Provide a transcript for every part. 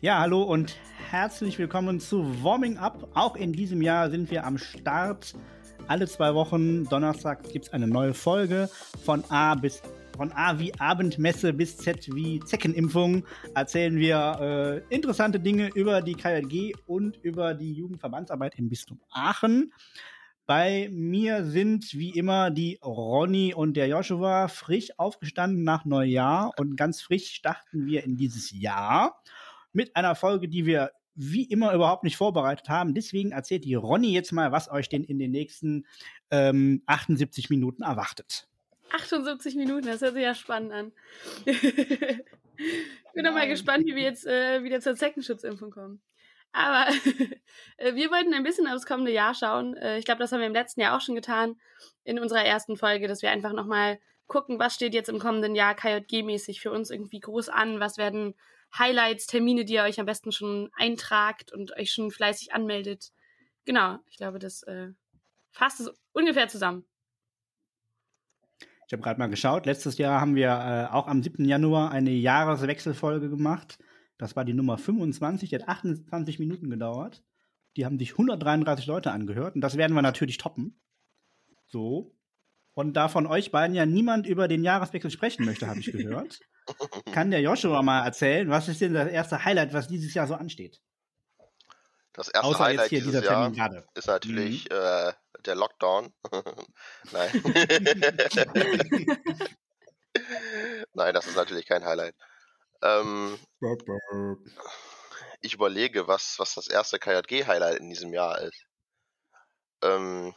Ja, hallo und herzlich willkommen zu Warming Up. Auch in diesem Jahr sind wir am Start. Alle zwei Wochen, Donnerstag, gibt es eine neue Folge von A bis von A wie Abendmesse bis Z wie Zeckenimpfung erzählen wir äh, interessante Dinge über die KJG und über die Jugendverbandsarbeit im Bistum Aachen. Bei mir sind wie immer die Ronny und der Joshua frisch aufgestanden nach Neujahr und ganz frisch starten wir in dieses Jahr mit einer Folge, die wir wie immer überhaupt nicht vorbereitet haben. Deswegen erzählt die Ronny jetzt mal, was euch denn in den nächsten ähm, 78 Minuten erwartet. 78 Minuten, das hört sich ja spannend an. ich bin doch mal gespannt, wie wir jetzt äh, wieder zur Zeckenschutzimpfung kommen. Aber äh, wir wollten ein bisschen aufs kommende Jahr schauen. Äh, ich glaube, das haben wir im letzten Jahr auch schon getan in unserer ersten Folge, dass wir einfach nochmal gucken, was steht jetzt im kommenden Jahr KJG-mäßig für uns irgendwie groß an, was werden Highlights, Termine, die ihr euch am besten schon eintragt und euch schon fleißig anmeldet. Genau, ich glaube, das äh, fasst es ungefähr zusammen. Ich habe gerade mal geschaut. Letztes Jahr haben wir äh, auch am 7. Januar eine Jahreswechselfolge gemacht. Das war die Nummer 25, die hat 28 Minuten gedauert. Die haben sich 133 Leute angehört und das werden wir natürlich toppen. So. Und da von euch beiden ja niemand über den Jahreswechsel sprechen möchte, habe ich gehört. Kann der Joshua mal erzählen, was ist denn das erste Highlight, was dieses Jahr so ansteht? Das erste Außer Highlight jetzt hier dieses dieser Jahr Termin gerade. ist natürlich äh, der Lockdown. Nein. Nein, das ist natürlich kein Highlight. Ähm, ich überlege, was, was das erste KJG-Highlight in diesem Jahr ist. Ähm,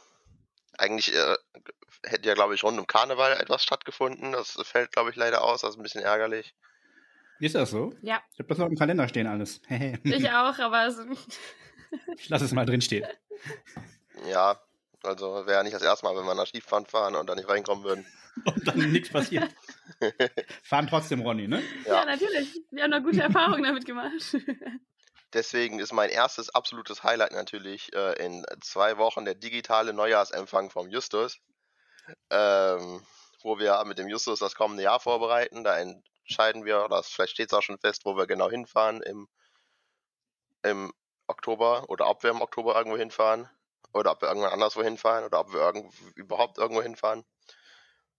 eigentlich äh, hätte ja, glaube ich, rund um Karneval etwas stattgefunden. Das fällt, glaube ich, leider aus. Das ist ein bisschen ärgerlich. Ist das so? Ja, Ich habe das noch im Kalender stehen alles. ich auch, aber es, ich lasse es mal drin stehen. Ja, also wäre ja nicht das erste Mal, wenn wir nach Skifahren fahren und da nicht reinkommen würden. Und dann nichts passiert. Fahren trotzdem, Ronny, ne? ja. Ja. natürlich. Wir haben da gute Erfahrungen damit gemacht. Deswegen ist mein erstes absolutes Highlight natürlich äh, in zwei Wochen der digitale Neujahrsempfang vom Justus, ähm, wo wir mit dem Justus das kommende Jahr vorbereiten. Da entscheiden wir, oder vielleicht steht es auch schon fest, wo wir genau hinfahren im, im Oktober oder ob wir im Oktober irgendwo hinfahren oder ob wir irgendwann anderswo hinfahren oder ob wir irgend, überhaupt irgendwo hinfahren.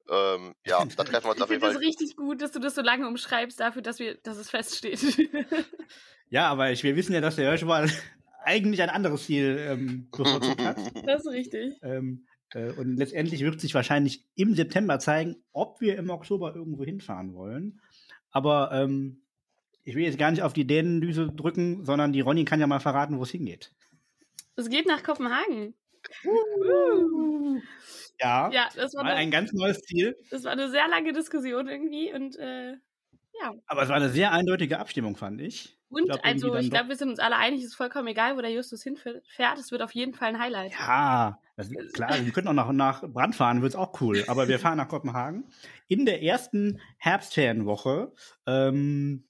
Ähm, ja, da treffen wir uns Ich auf jeden finde das Fall. richtig gut, dass du das so lange umschreibst dafür, dass wir, dass es feststeht. Ja, aber ich, wir wissen ja, dass der Joshua eigentlich ein anderes Ziel ähm, bevorzugt hat. das ist richtig. ähm, äh, und letztendlich wird sich wahrscheinlich im September zeigen, ob wir im Oktober irgendwo hinfahren wollen. Aber ähm, ich will jetzt gar nicht auf die Dänendüse drücken, sondern die Ronny kann ja mal verraten, wo es hingeht. Es geht nach Kopenhagen. Ja, Ja, das war, eine, ein ganz neues Ziel. das war eine sehr lange Diskussion irgendwie und äh, ja. Aber es war eine sehr eindeutige Abstimmung, fand ich. Und glaub, irgendwie also dann ich glaube, wir sind uns alle einig, es ist vollkommen egal, wo der Justus hinfährt. Es wird auf jeden Fall ein Highlight. Ja, das, klar, wir könnten auch nach, nach Brand fahren, wird's auch cool. Aber wir fahren nach Kopenhagen. In der ersten Herbstferienwoche. Ähm,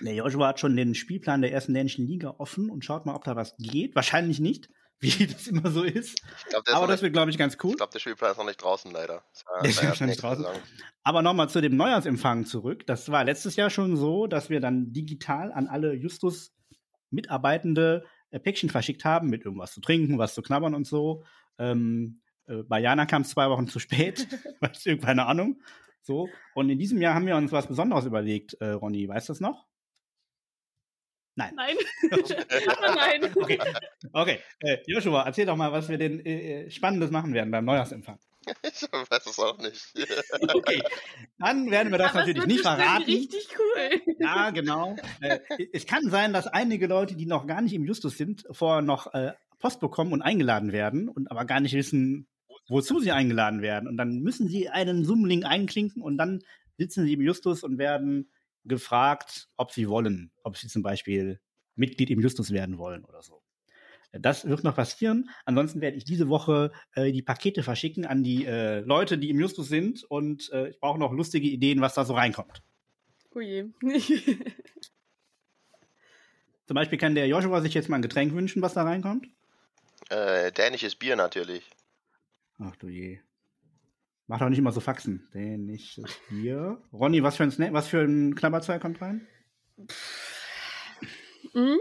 der Joshua hat schon den Spielplan der ersten dänischen Liga offen und schaut mal, ob da was geht. Wahrscheinlich nicht, wie das immer so ist. Glaube, ist Aber das wird, glaube ich, ganz cool. ich glaub, der Spielplan ist noch nicht draußen, leider. Der ist wahrscheinlich draußen. Saison. Aber nochmal zu dem Neujahrsempfang zurück. Das war letztes Jahr schon so, dass wir dann digital an alle Justus Mitarbeitende äh, Päckchen verschickt haben mit irgendwas zu trinken, was zu knabbern und so. Ähm, äh, bei Jana kam es zwei Wochen zu spät, weiß ich, keine Ahnung. So. Und in diesem Jahr haben wir uns was Besonderes überlegt, äh, Ronny. Weißt du das noch? Nein. Nein. Aber nein. Okay, okay. Äh, Joshua, erzähl doch mal, was wir denn äh, äh, Spannendes machen werden beim Neujahrsempfang. Ich weiß es auch nicht. Okay, dann werden wir das Aber natürlich nicht verraten. Richtig cool. Ja, genau. äh, es kann sein, dass einige Leute, die noch gar nicht im Justus sind, vorher noch äh, Post bekommen und eingeladen werden und aber gar nicht wissen, wozu sie eingeladen werden. Und dann müssen sie einen Zoom-Link einklinken und dann sitzen sie im Justus und werden gefragt, ob sie wollen, ob sie zum Beispiel Mitglied im Justus werden wollen oder so. Das wird noch passieren. Ansonsten werde ich diese Woche äh, die Pakete verschicken an die äh, Leute, die im Justus sind. Und äh, ich brauche noch lustige Ideen, was da so reinkommt. Oh je. Zum Beispiel kann der Joshua sich jetzt mal ein Getränk wünschen, was da reinkommt. Äh, dänisches Bier natürlich. Ach du je. Mach doch nicht immer so Faxen. Dänisches Bier. Ronny, was für ein Snack, was für ein Knabberzeug kommt rein? Mhm.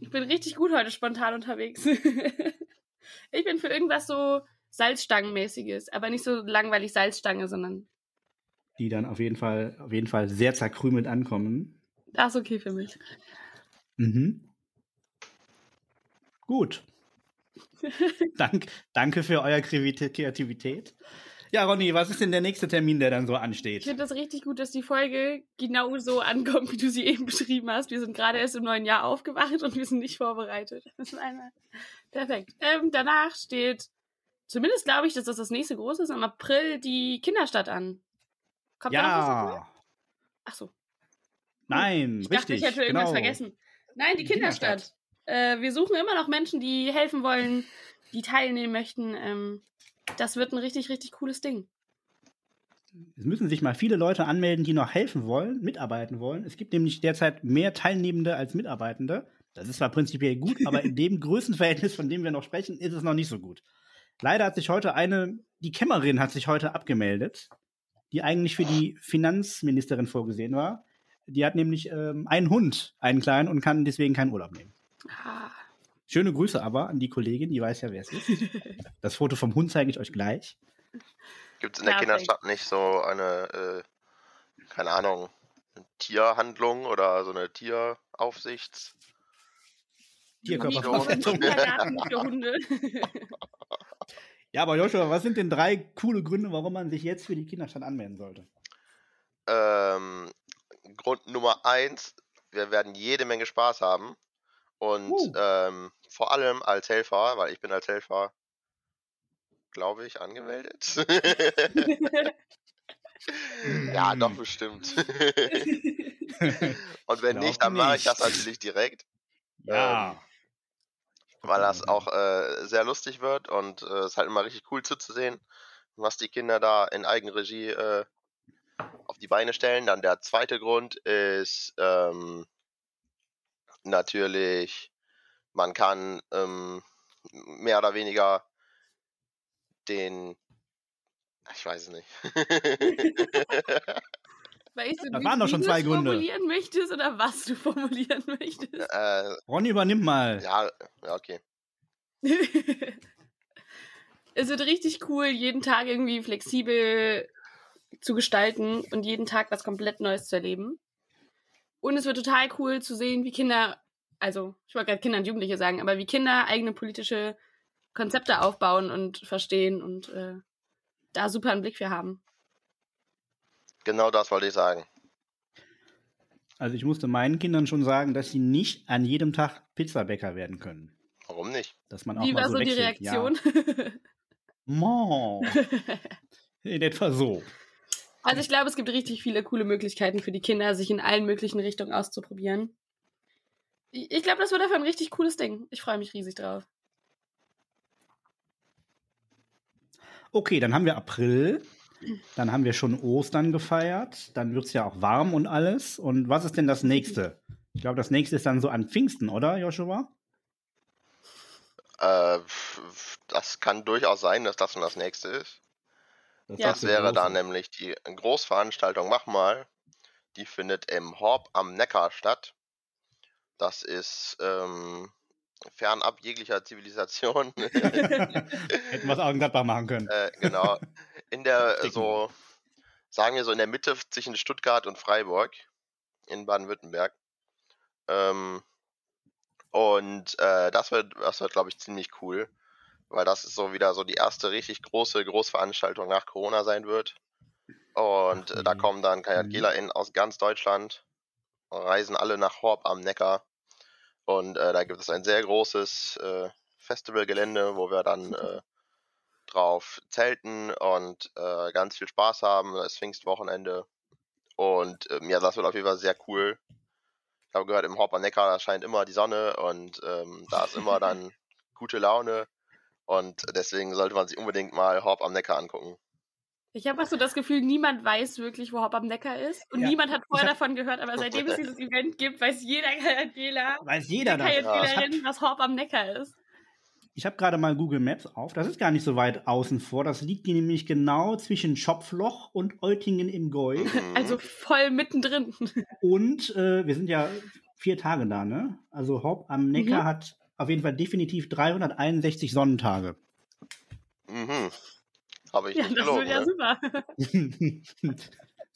Ich bin richtig gut heute spontan unterwegs. ich bin für irgendwas so Salzstangenmäßiges, aber nicht so langweilig Salzstange, sondern. Die dann auf jeden Fall, auf jeden Fall sehr zerkrümelt ankommen. Das ist okay für mich. Mhm. Gut. Dank, danke für eure Kreativität. Ja, Ronny, was ist denn der nächste Termin, der dann so ansteht? Ich finde das richtig gut, dass die Folge genau so ankommt, wie du sie eben beschrieben hast. Wir sind gerade erst im neuen Jahr aufgewacht und wir sind nicht vorbereitet. Das ist einmal perfekt. Ähm, danach steht, zumindest glaube ich, dass das das nächste große ist, im April die Kinderstadt an. Kommt ja. Ach so. Nein, ich richtig. dachte, ich hätte irgendwas genau. vergessen. Nein, die, die Kinderstadt. Kinderstadt. Äh, wir suchen immer noch Menschen, die helfen wollen, die teilnehmen möchten. Ähm, das wird ein richtig, richtig cooles Ding. Es müssen sich mal viele Leute anmelden, die noch helfen wollen, mitarbeiten wollen. Es gibt nämlich derzeit mehr Teilnehmende als Mitarbeitende. Das ist zwar prinzipiell gut, aber in dem Größenverhältnis, von dem wir noch sprechen, ist es noch nicht so gut. Leider hat sich heute eine, die Kämmerin hat sich heute abgemeldet, die eigentlich für die Finanzministerin vorgesehen war. Die hat nämlich ähm, einen Hund, einen kleinen, und kann deswegen keinen Urlaub nehmen. Ah. Schöne Grüße aber an die Kollegin, die weiß ja, wer es ist. Das Foto vom Hund zeige ich euch gleich. Gibt es in der Perfekt. Kinderstadt nicht so eine, äh, keine Ahnung, eine Tierhandlung oder so eine Tieraufsichts? Hunde. Ja, aber Joshua, was sind denn drei coole Gründe, warum man sich jetzt für die Kinderstadt anmelden sollte? Ähm, Grund Nummer eins, wir werden jede Menge Spaß haben. Und Uh. ähm, vor allem als Helfer, weil ich bin als Helfer, glaube ich, angemeldet. ja, doch bestimmt. Und wenn nicht, dann mache ich das natürlich direkt, Ja. weil das auch äh, sehr lustig wird und äh, es ist halt immer richtig cool zuzusehen, was die Kinder da in Eigenregie äh, auf die Beine stellen. Dann der zweite Grund ist ähm, natürlich, man kann ähm, mehr oder weniger den, ich weiß es nicht. Weißt du, wie- waren doch schon zwei Gründe. formulieren möchtest oder was du formulieren möchtest? äh, Ronny, übernimm mal. ja, ja, okay. es wird richtig cool, jeden Tag irgendwie flexibel zu gestalten und jeden Tag was komplett Neues zu erleben. Und es wird total cool zu sehen, wie Kinder, also ich wollte gerade Kinder und Jugendliche sagen, aber wie Kinder eigene politische Konzepte aufbauen und verstehen und äh, da super einen Blick für haben. Genau das wollte ich sagen. Also ich musste meinen Kindern schon sagen, dass sie nicht an jedem Tag Pizzabäcker werden können. Warum nicht? Dass man auch Wie mal war so so die. Reaktion? Ja. In etwa so. Also ich glaube, es gibt richtig viele coole Möglichkeiten für die Kinder, sich in allen möglichen Richtungen auszuprobieren. Ich glaube, das wird einfach ein richtig cooles Ding. Ich freue mich riesig drauf. Okay, dann haben wir April. Dann haben wir schon Ostern gefeiert. Dann wird es ja auch warm und alles. Und was ist denn das nächste? Ich glaube, das nächste ist dann so an Pfingsten, oder, Joshua? Äh, das kann durchaus sein, dass das schon das nächste ist. Ja. Das der wäre dann nämlich die Großveranstaltung Mach mal. Die findet im Horb am Neckar statt. Das ist ähm, fernab jeglicher Zivilisation. Hätten wir es auch in Gladbach machen können. äh, genau. In der, äh, so, sagen wir so in der Mitte zwischen Stuttgart und Freiburg in Baden-Württemberg. Ähm, und äh, das wird, das wird, glaube ich, ziemlich cool, weil das ist so wieder so die erste richtig große Großveranstaltung nach Corona sein wird. Und äh, da kommen dann. KJGlerInnen aus ganz Deutschland, reisen alle nach Horb am Neckar. Und äh, da gibt es ein sehr großes äh, Festivalgelände, wo wir dann äh, drauf zelten und äh, ganz viel Spaß haben. Das ist Pfingstwochenende. Und ähm, ja, das wird auf jeden Fall sehr cool. Ich habe gehört, im Horb am Neckar da scheint immer die Sonne und ähm, da ist immer dann gute Laune. Und deswegen sollte man sich unbedingt mal Horb am Neckar angucken. Ich habe auch so das Gefühl, niemand weiß wirklich, wo Hopp am Neckar ist. Und Ja, niemand hat vorher hab- davon gehört, aber seitdem es dieses Event gibt, weiß jeder KJGler, Weiß jeder das. KJGlerin, was Hopp am Neckar ist. Ich habe gerade mal Google Maps auf. Das ist gar nicht so weit außen vor. Das liegt hier nämlich genau zwischen Schopfloch und Eutingen im Gäu. Mhm. Also voll mittendrin. Und äh, wir sind ja vier Tage da, ne? Also Haupt am Neckar Mhm. hat auf jeden Fall definitiv 361 Sonnentage. Mhm. Habe ich Ja, nicht das gelogen, wird ja ne? super.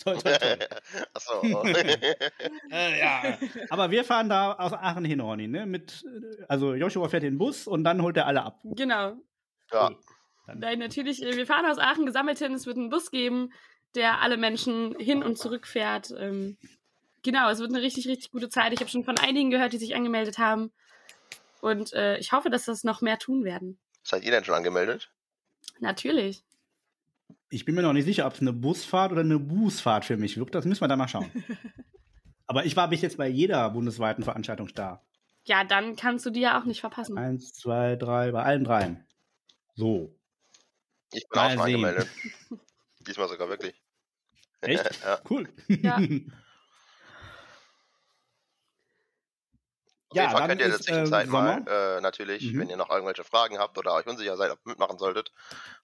toll, toll, toll. Achso. Äh, ja. Aber wir fahren da aus Aachen hin, Ronny, ne? Mit, äh, also Joshua fährt den Bus und dann holt er alle ab. Genau. ja. Nein, natürlich, äh, wir fahren aus Aachen gesammelt hin. Es wird einen Bus geben, der alle Menschen hin und zurück fährt. Ähm, genau, es wird eine richtig, richtig gute Zeit. Ich habe schon von einigen gehört, die sich angemeldet haben. Und äh, ich hoffe, dass das noch mehr tun werden. Seid ihr denn schon angemeldet? Natürlich. Ich bin mir noch nicht sicher, ob es eine Busfahrt oder eine Bußfahrt für mich wird. Das müssen wir dann mal schauen. Aber ich war bis jetzt bei jeder bundesweiten Veranstaltung da. Ja, dann kannst du die ja auch nicht verpassen. Eins, zwei, drei, bei allen dreien. So. Ich bin auch Mal schon sehen. angemeldet. Diesmal sogar wirklich. Echt? ja. Cool. Ja. Auf jeden Ja, Fall dann könnt ihr in der ist, äh, Zwischenzeit mal, äh, natürlich, Mhm. wenn ihr noch irgendwelche Fragen habt oder euch unsicher seid, ob ihr mitmachen solltet,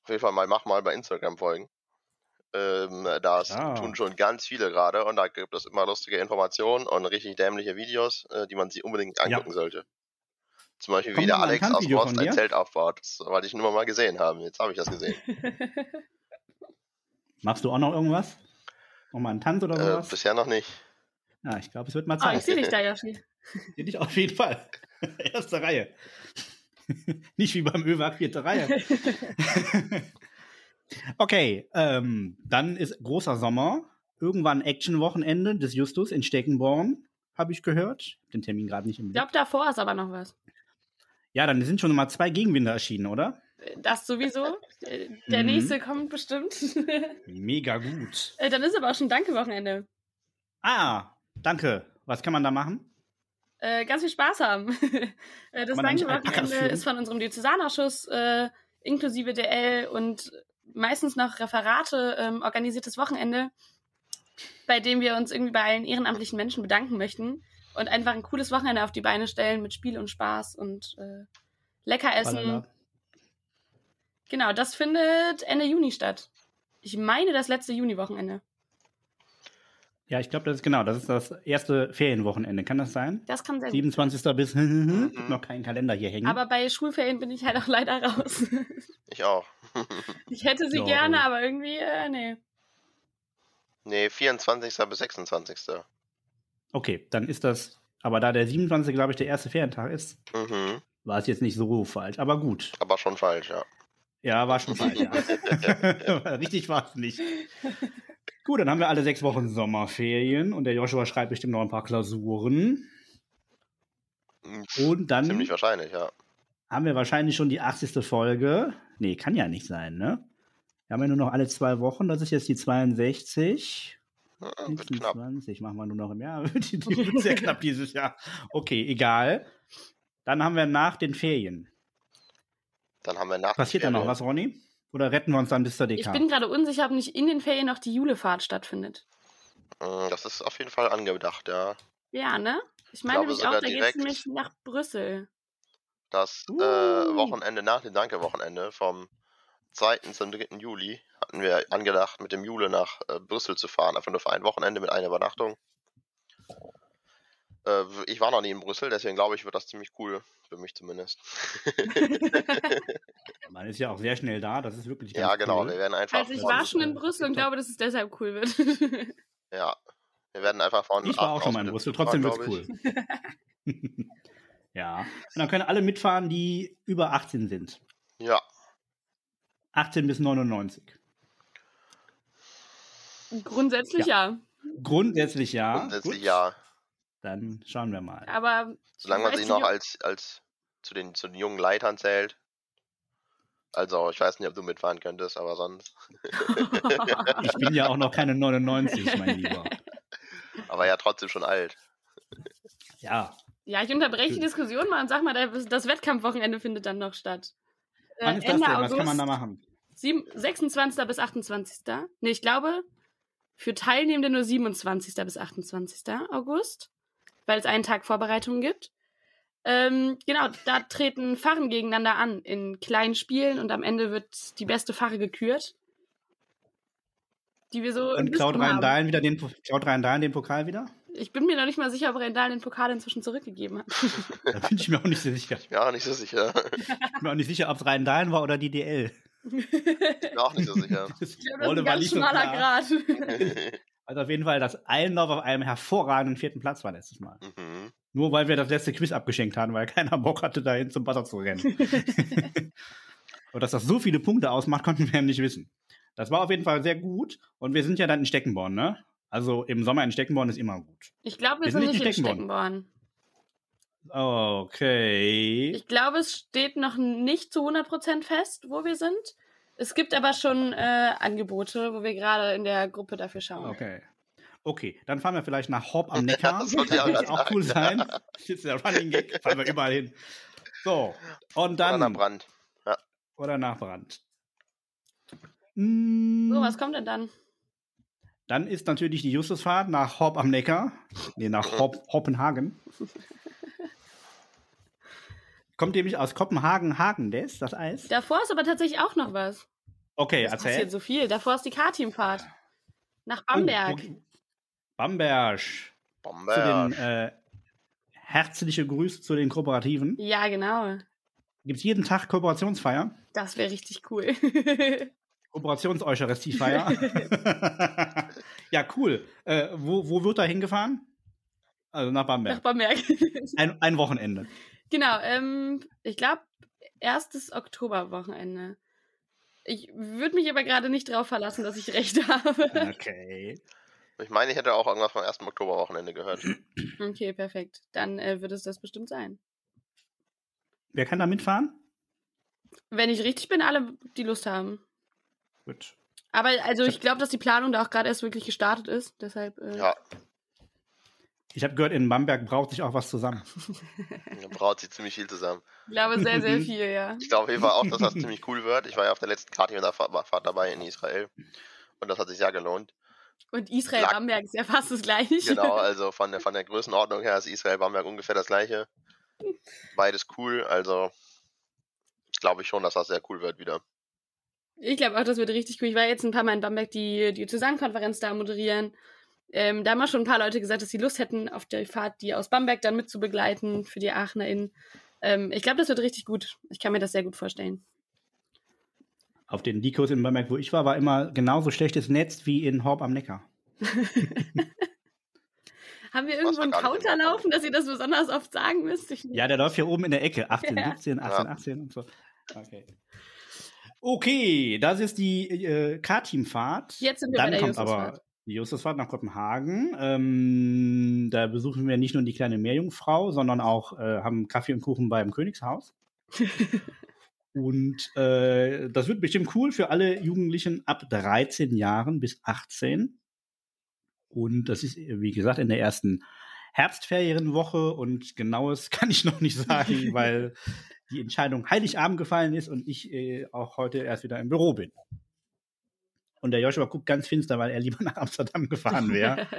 auf jeden Fall mal mach mal bei Instagram folgen. Ähm, das Ja. tun schon ganz viele gerade und da gibt es immer lustige Informationen und richtig dämliche Videos, äh, die man sich unbedingt Ja. angucken sollte. Zum Beispiel, Kommt wie der Alex aus Rost ein? Zelt aufbaut. Das wollte ich nur mal gesehen haben. Jetzt habe ich das gesehen. Machst du auch noch irgendwas? Nochmal einen Tanz oder äh, sowas? bisher noch nicht. ja, ich glaube, es wird mal Ah, ich Zeit. sehe dich da, Yoshi. Sehe dich auf jeden Fall. Erste Reihe. Nicht wie beim ÖWAG, vierte Reihe. okay, ähm, dann ist großer Sommer. Irgendwann Action-Wochenende des Justus in Steckenborn, habe ich gehört. Den Termin gerade nicht im Ich Blick. glaube, davor ist aber noch was. Ja, dann sind schon mal zwei Gegenwinde erschienen, oder? Das sowieso. Der Mhm. nächste kommt bestimmt. Mega gut. Äh, Dann ist aber auch schon Danke-Wochenende. Ah, danke. Was kann man da machen? Äh, ganz viel Spaß haben. Äh, das führen? ist von unserem Diözesanausschuss äh, inklusive DL und meistens noch Referate ähm, organisiertes Wochenende, bei dem wir uns irgendwie bei allen ehrenamtlichen Menschen bedanken möchten und einfach ein cooles Wochenende auf die Beine stellen mit Spiel und Spaß und äh, lecker essen. Balala. Genau, das findet Ende Juni statt. Ich meine das letzte Juni-Wochenende. Ja, ich glaube, das ist genau, das ist das erste Ferienwochenende. Kann das sein? Das kann gut. 27. bis noch keinen Kalender hier hängen. Aber bei Schulferien bin ich halt auch leider raus. Ich auch. Ich hätte sie Ja, gerne, aber irgendwie, äh, nee. nee, 24. bis 26. Okay, dann ist das, aber da der 27. glaube ich der erste Ferientag ist, Mhm. war es jetzt nicht so falsch. Aber gut. Aber schon falsch, ja. Ja, war schon falsch, ja. Richtig war es nicht. Gut, dann haben wir alle sechs Wochen Sommerferien und der Joshua schreibt bestimmt noch ein paar Klausuren. Mhm. Und dann Ziemlich wahrscheinlich, ja. haben wir wahrscheinlich schon die 80. Folge. Nee, kann ja nicht sein, ne? Wir haben ja nur noch alle zwei Wochen. Das ist jetzt die 62. Ja, Wird knapp. 26 machen wir nur noch im Jahr. Die, die wird sehr knapp dieses Jahr. Okay, egal. Dann haben wir nach den Ferien. Dann haben wir nach den Passiert da noch Ferien- was, Ronny? Oder retten wir uns dann bis zur Ich DK? bin gerade unsicher, ob nicht in den Ferien noch die Julefahrt stattfindet. Mm, Das ist auf jeden Fall angedacht, ja. Ja, ne? Ich meine glaube nämlich sogar auch, da geht es direkt. nämlich nach Brüssel. Das Uh. äh, Wochenende nach dem Danke-Wochenende vom 2. zum 3. Juli hatten wir angedacht, mit dem Jule nach äh, Brüssel zu fahren. Einfach nur für ein Wochenende mit einer Übernachtung. Äh, ich war noch nie in Brüssel, deswegen glaube ich, wird das ziemlich cool. Für mich zumindest. Man ist ja auch sehr schnell da. Das ist wirklich ganz ja, genau. Cool. Wir werden einfach. Also ich war schon in Brüssel und glaube, dass es deshalb cool wird. Ja. Wir werden einfach von. Ich war auch schon mal in Brüssel. Trotzdem wird's glaub cool. ja. Und dann können alle mitfahren, die über 18 sind. Ja. 18 bis 99. Grundsätzlich ja. Grundsätzlich ja. Grundsätzlich Gut. ja. Dann schauen wir mal. Aber Solange man nicht, noch als, als zu den, zu den jungen Leitern zählt. Also, ich weiß nicht, ob du mitfahren könntest, aber sonst. Ich bin ja auch noch keine 99, mein Lieber. Aber ja, trotzdem schon alt. Ja. ja, ich unterbreche die. Diskussion mal und sag mal, das das Wettkampfwochenende findet dann noch statt. Äh, Wann ist das Ende denn? Was August, kann man da machen? sieben- 26. bis 28. Nee, ich glaube, für Teilnehmende nur 27. bis 28. August, weil es einen Tag Vorbereitung gibt. Ähm, genau, da treten Pfarren gegeneinander an in kleinen Spielen und am Ende wird die beste Pfarre gekürt. Die wir so. Und klaut Rhein-Dahlen wieder den, klaut Rhein den Pokal wieder? Ich bin mir noch nicht mal sicher, ob Rhein-Dahlen den Pokal inzwischen zurückgegeben hat. da bin ich mir auch nicht so sicher. Ich bin auch nicht so sicher. Ich bin mir auch nicht sicher, ob es Rhein-Dahlen war oder die DL. Ich bin auch nicht so sicher. Ich glaube, das ist ein ganz schmaler so Grad. Also auf jeden Fall, dass Eilendorf auf einem hervorragenden vierten Platz war letztes Mal. Mhm. Nur weil wir das letzte Quiz abgeschenkt haben, weil keiner Bock hatte, dahin zum Wasser zu rennen. Und dass das so viele Punkte ausmacht, konnten wir ja nicht wissen. Das war auf jeden Fall sehr gut. Und wir sind ja dann in Steckenborn, ne? Also im Sommer in Steckenborn ist immer gut. Ich glaube, wir, wir, sind, nicht in Steckenborn. Steckenborn. Okay. Ich glaube, es steht noch nicht zu 100% fest, wo wir sind. Es gibt aber schon äh, Angebote, wo wir gerade in der Gruppe dafür schauen. Okay. Okay, dann fahren wir vielleicht nach Hopp am Neckar. das würde auch cool sein. Das ist der Running Gag. Fahren wir überall hin. So, und dann. Oder nach Brand. Ja. Oder nach Brand. Mm. So, was kommt denn dann? Dann ist natürlich die Justusfahrt nach Hopp am Neckar. Nee, nach Hopp, Hoppenhagen. Kommt nämlich aus Kopenhagen, Hagen, das, das Eis? Davor ist aber tatsächlich auch noch was. Okay, das erzähl. passiert so viel. Davor ist die K-Teamfahrt. Nach Bamberg. Oh, okay. Bamberg. Bamberg. Zu den, äh, herzliche Grüße zu den Kooperativen. Ja, genau. Gibt es jeden Tag Kooperationsfeier? Das wäre richtig cool. Kooperationseucharistiefeier. ja, cool. Äh, wo, wo wird da hingefahren? Also nach Bamberg. Nach Bamberg. ein, ein Wochenende. Genau, ähm, ich glaube, erstes Oktoberwochenende. Ich würde mich aber gerade nicht drauf verlassen, dass ich recht habe. Okay. Ich meine, ich hätte auch irgendwas vom 1. Oktoberwochenende gehört. Okay, perfekt. Dann äh, wird es das bestimmt sein. Wer kann da mitfahren? Wenn ich richtig bin, alle, die Lust haben. Gut. Aber also ich glaube, dass die Planung da auch gerade erst wirklich gestartet ist. Deshalb. Äh, ja. Ich habe gehört, in Bamberg braucht sich auch was zusammen. Braucht sich ziemlich viel zusammen. Ich glaube, sehr, sehr viel, ja. Ich glaube auf jeden Fall auch, dass das ziemlich cool wird. Ich war ja auf der letzten Karte mit der Fahrt dabei in Israel. Und das hat sich sehr gelohnt. Und Israel-Bamberg ist ja fast das gleiche. Genau, also von der, von der Größenordnung her ist Israel-Bamberg ungefähr das gleiche. Beides cool, also glaube ich schon, dass das sehr cool wird wieder. Ich glaube auch, das wird richtig cool. Ich war jetzt ein paar Mal in Bamberg die, die Zusammenkonferenz da moderieren. Ähm, da haben auch schon ein paar Leute gesagt, dass sie Lust hätten, auf der Fahrt die aus Bamberg dann mitzubegleiten für die AachnerInnen. Ähm, ich glaube, das wird richtig gut. Ich kann mir das sehr gut vorstellen. Auf den Dikos in Bamberg, wo ich war, war immer genauso schlechtes Netz wie in Horb am Neckar. Haben wir irgendwo einen Counter laufen, dass ihr das besonders oft sagen müsst? Ja, der läuft hier oben in der Ecke. 18, ja. 17, 18, ja. 18 und so. Okay. Okay, das ist die äh, K-Team-Fahrt. Jetzt sind wir Dann bei der kommt aber die Justusfahrt nach Kopenhagen. Ähm, da besuchen wir nicht nur die kleine Meerjungfrau, sondern auch äh, haben Kaffee und Kuchen beim Königshaus. und äh, das wird bestimmt cool für alle Jugendlichen ab 13 Jahren bis 18. Und das ist, wie gesagt, in der ersten Herbstferienwoche und genaues kann ich noch nicht sagen, weil die Entscheidung Heiligabend gefallen ist und ich äh, auch heute erst wieder im Büro bin. Und der Joshua guckt ganz finster, weil er lieber nach Amsterdam gefahren wäre.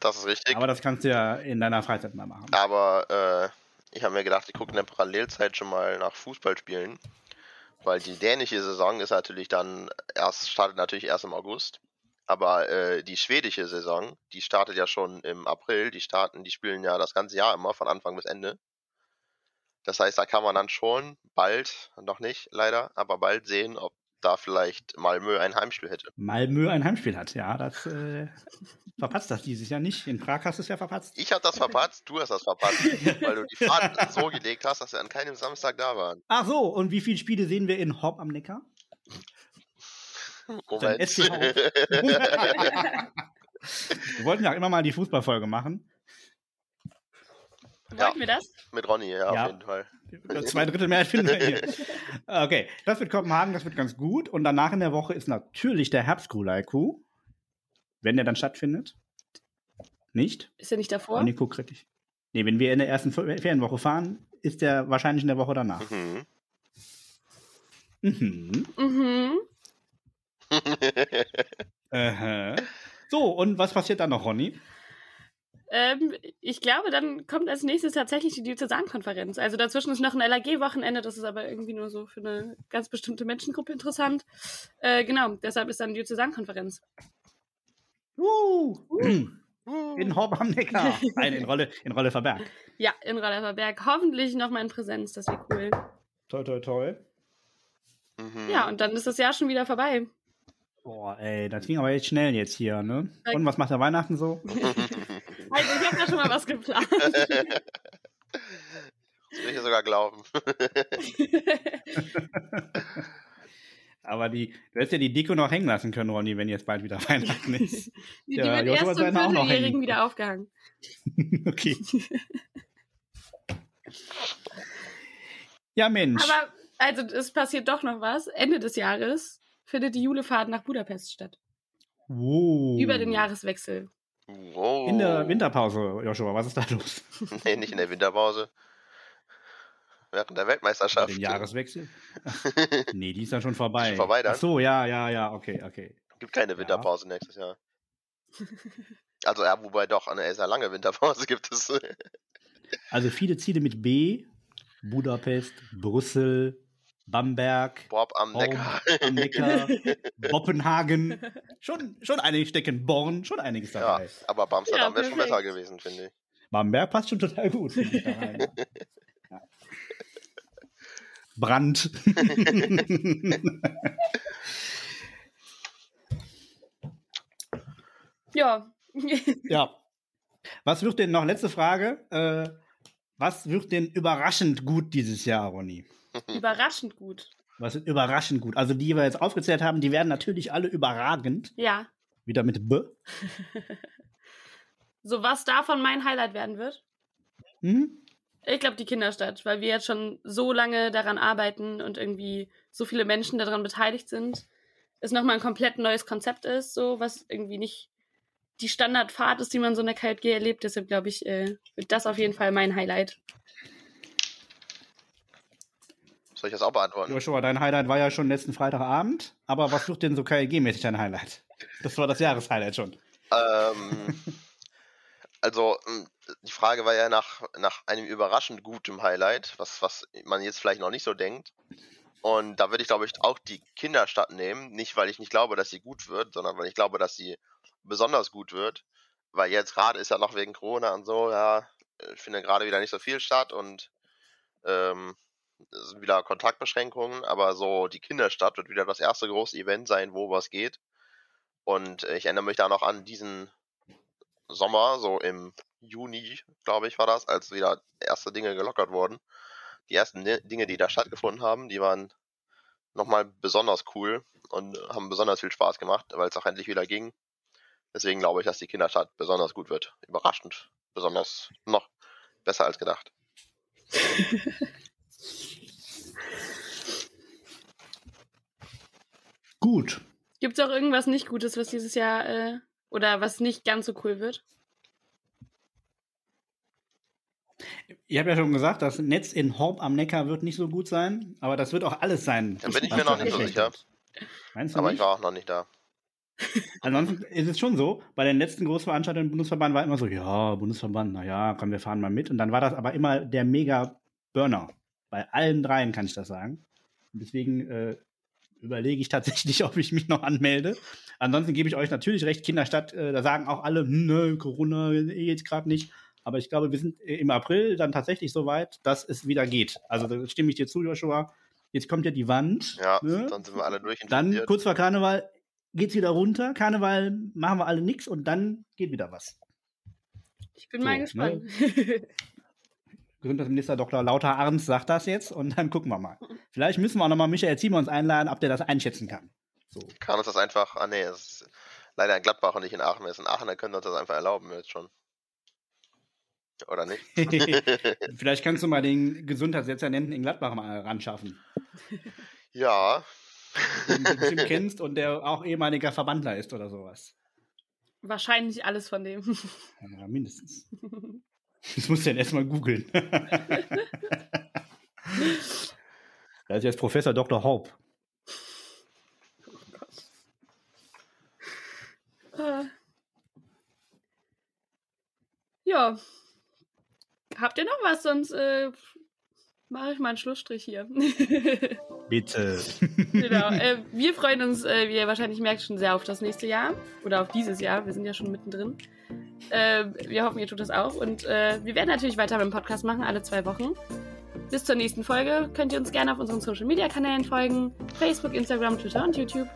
Das ist richtig. Aber das kannst du ja in deiner Freizeit mal machen. Aber äh, ich habe mir gedacht, ich gucke in der Parallelzeit schon mal nach Fußballspielen. Weil die dänische Saison ist natürlich dann erst, startet natürlich erst im August. Aber äh, die schwedische Saison, die startet ja schon im April. Die starten, die spielen ja das ganze Jahr immer, von Anfang bis Ende. Das heißt, da kann man dann schon bald, noch nicht leider, aber bald sehen, ob da vielleicht Malmö ein Heimspiel hätte. Malmö ein Heimspiel hat, ja, das äh, verpatzt das dieses Jahr nicht. In Prag hast du es ja verpatzt. Ich habe das verpatzt, du hast das verpatzt, weil du die Fahrt so gelegt hast, dass wir an keinem Samstag da waren. Ach so, und wie viele Spiele sehen wir in Hopp am Neckar? Moment. wir wollten ja immer mal die Fußballfolge machen. Ja, Wollten wir das? Mit Ronny, ja, ja, auf jeden Fall. Zwei Drittel Mehrheit finden wir hier. Okay, das wird Kopenhagen, das wird ganz gut. Und danach in der Woche ist natürlich der Herbstkulaiku, wenn der dann stattfindet. Nicht? Ist er nicht davor? Ronny guckt kritisch. Nee, wenn wir in der ersten Ferienwoche fahren, ist der wahrscheinlich in der Woche danach. Mhm. Mhm. Mhm. so, und was passiert dann noch, Ronny? Ähm, ich glaube, dann kommt als nächstes tatsächlich die Diözesankonferenz. Also dazwischen ist noch ein LAG-Wochenende, das ist aber irgendwie nur so für eine ganz bestimmte Menschengruppe interessant. Äh, genau, deshalb ist dann die Diözesankonferenz. Uh, in Horb am Neckar. Nein, in Rolle, in Rolle Verberg. Ja, in Rollerverberg. Hoffentlich nochmal in Präsenz, das wäre cool. Toi, toi, toi. Mhm. Ja, und dann ist das Jahr schon wieder vorbei. Boah, ey, das ging aber jetzt schnell jetzt hier, ne? Und was macht der Weihnachten so? Also ich habe da schon mal was geplant. Das will ich ja sogar glauben. Aber die, du hättest ja die Deko noch hängen lassen können, Ronny, wenn jetzt bald wieder Weihnachten ist. Die, Ja, die wird Joshua erst zum Vierteljährigen wieder aufgehangen. okay. Ja, Mensch. Aber, also es passiert doch noch was. Ende des Jahres findet die Julefahrt nach Budapest statt. wow. Über den Jahreswechsel. Wow. In der Winterpause, Joshua, was ist da los? Nee, nicht in der Winterpause. Während der Weltmeisterschaft. Den Jahreswechsel? nee, die ist dann schon vorbei. schon vorbei dann? Ach so, ja, ja, ja, okay, okay. Gibt keine Winterpause nächstes Jahr. Also ja, wobei doch eine sehr lange Winterpause gibt es. Also viele Ziele mit B. Budapest, Brüssel, Bamberg, Bob am Horb Neckar. am Neckar, Boppenhagen. Schon, schon einige stecken Born, schon einiges Ja, dabei. aber Amsterdam Ja, wäre schon besser gewesen, finde ich. Bamberg passt schon total gut. rein. Ja. Brand. Ja. ja. Was wird denn noch, letzte Frage, äh, was wird denn überraschend gut dieses Jahr, Ronny? Überraschend gut. Was ist überraschend gut? Also die wir jetzt aufgezählt haben, die werden natürlich alle überragend. Ja. Wieder mit B. So was davon mein Highlight werden wird. Hm? Ich glaube die Kinderstadt, weil wir jetzt schon so lange daran arbeiten und irgendwie so viele Menschen daran beteiligt sind. Es nochmal ein komplett neues Konzept ist, so was irgendwie nicht die Standardfahrt ist, die man so in der KJG erlebt. Deshalb glaube ich, äh, wird das auf jeden Fall mein Highlight. Soll ich das auch beantworten? Joshua, dein Highlight war ja schon letzten Freitagabend. Aber was wird denn so KLG-mäßig dein Highlight? Das war das Jahreshighlight schon. Ähm, also, m, die Frage war ja nach, nach einem überraschend gutem Highlight, was, was man jetzt vielleicht noch nicht so denkt. Und da würde ich, glaube ich, auch die Kinderstadt nehmen. Nicht, weil ich nicht glaube, dass sie gut wird, sondern weil ich glaube, dass sie besonders gut wird. Weil jetzt gerade ist ja noch wegen Corona und so, ja, äh, findet gerade wieder nicht so viel statt und ähm, sind wieder Kontaktbeschränkungen, aber so die Kinderstadt wird wieder das erste große Event sein, wo was geht. Und äh, ich erinnere mich da noch an diesen Sommer, so im Juni, glaube ich, war das, als wieder erste Dinge gelockert wurden. Die ersten Di- Dinge, die da stattgefunden haben, die waren nochmal besonders cool und haben besonders viel Spaß gemacht, weil es auch endlich wieder ging. Deswegen glaube ich, dass die Kinderstadt besonders gut wird. Überraschend. Besonders noch besser als gedacht. Gut. Gibt es auch irgendwas nicht Gutes, was dieses Jahr äh, oder was nicht ganz so cool wird? Ich habe ja schon gesagt, das Netz in Horb am Neckar wird nicht so gut sein, aber das wird auch alles sein. Da bin ich mir noch nicht so sicher. Meinst du Aber nicht? ich war auch noch nicht da. Ansonsten ist es schon so, bei den letzten Großveranstaltungen im Bundesverband war immer so, ja, Bundesverband, naja, komm, wir fahren mal mit. Und dann war das aber immer der Mega-Burner. Bei allen dreien kann ich das sagen. Und deswegen äh, überlege ich tatsächlich, ob ich mich noch anmelde. Ansonsten gebe ich euch natürlich recht, Kinderstadt, äh, da sagen auch alle, hm, ne, Corona eh, jetzt gerade nicht. Aber ich glaube, wir sind äh, im April dann tatsächlich so weit, dass es wieder geht. Also da stimme ich dir zu, Joshua. Jetzt kommt ja die Wand. Ja, ne? dann sind wir alle Dann durchinfiziert. kurz vor Karneval geht's wieder runter. Karneval machen wir alle nix und dann geht wieder was. Ich bin So, mal ne? Gesundheitsminister Dr. Lauter Arns sagt das jetzt und dann gucken wir mal. Vielleicht müssen wir auch nochmal Michael Simons einladen, ob der das einschätzen kann. So. Kann uns das einfach. Ah, nee, es ist leider in Gladbach und nicht in Aachen. Wenn es in Aachen, dann können wir uns das einfach erlauben jetzt schon. Oder nicht? Vielleicht kannst du mal den Gesundheitsdezernenten in Gladbach mal ranschaffen, ja. den du bestimmt kennst und der auch ehemaliger Verbandler ist oder sowas. Wahrscheinlich alles von dem. Ja, mindestens. Das musst du dann erstmal googeln. Da ist jetzt Professor Dr. Haupt. Äh. ja. Habt ihr noch was? Sonst äh, mache ich mal einen Schlussstrich hier. Bitte. genau. Äh, wir freuen uns, äh, wie ihr wahrscheinlich merkt, schon sehr auf das nächste Jahr. Oder auf dieses Jahr. Wir sind ja schon mittendrin. Äh, wir hoffen, ihr tut das auch. Und äh, wir werden natürlich weiter mit dem Podcast machen, alle zwei Wochen. Bis zur nächsten Folge könnt ihr uns gerne auf unseren Social Media Kanälen folgen: Facebook, Instagram, Twitter und YouTube.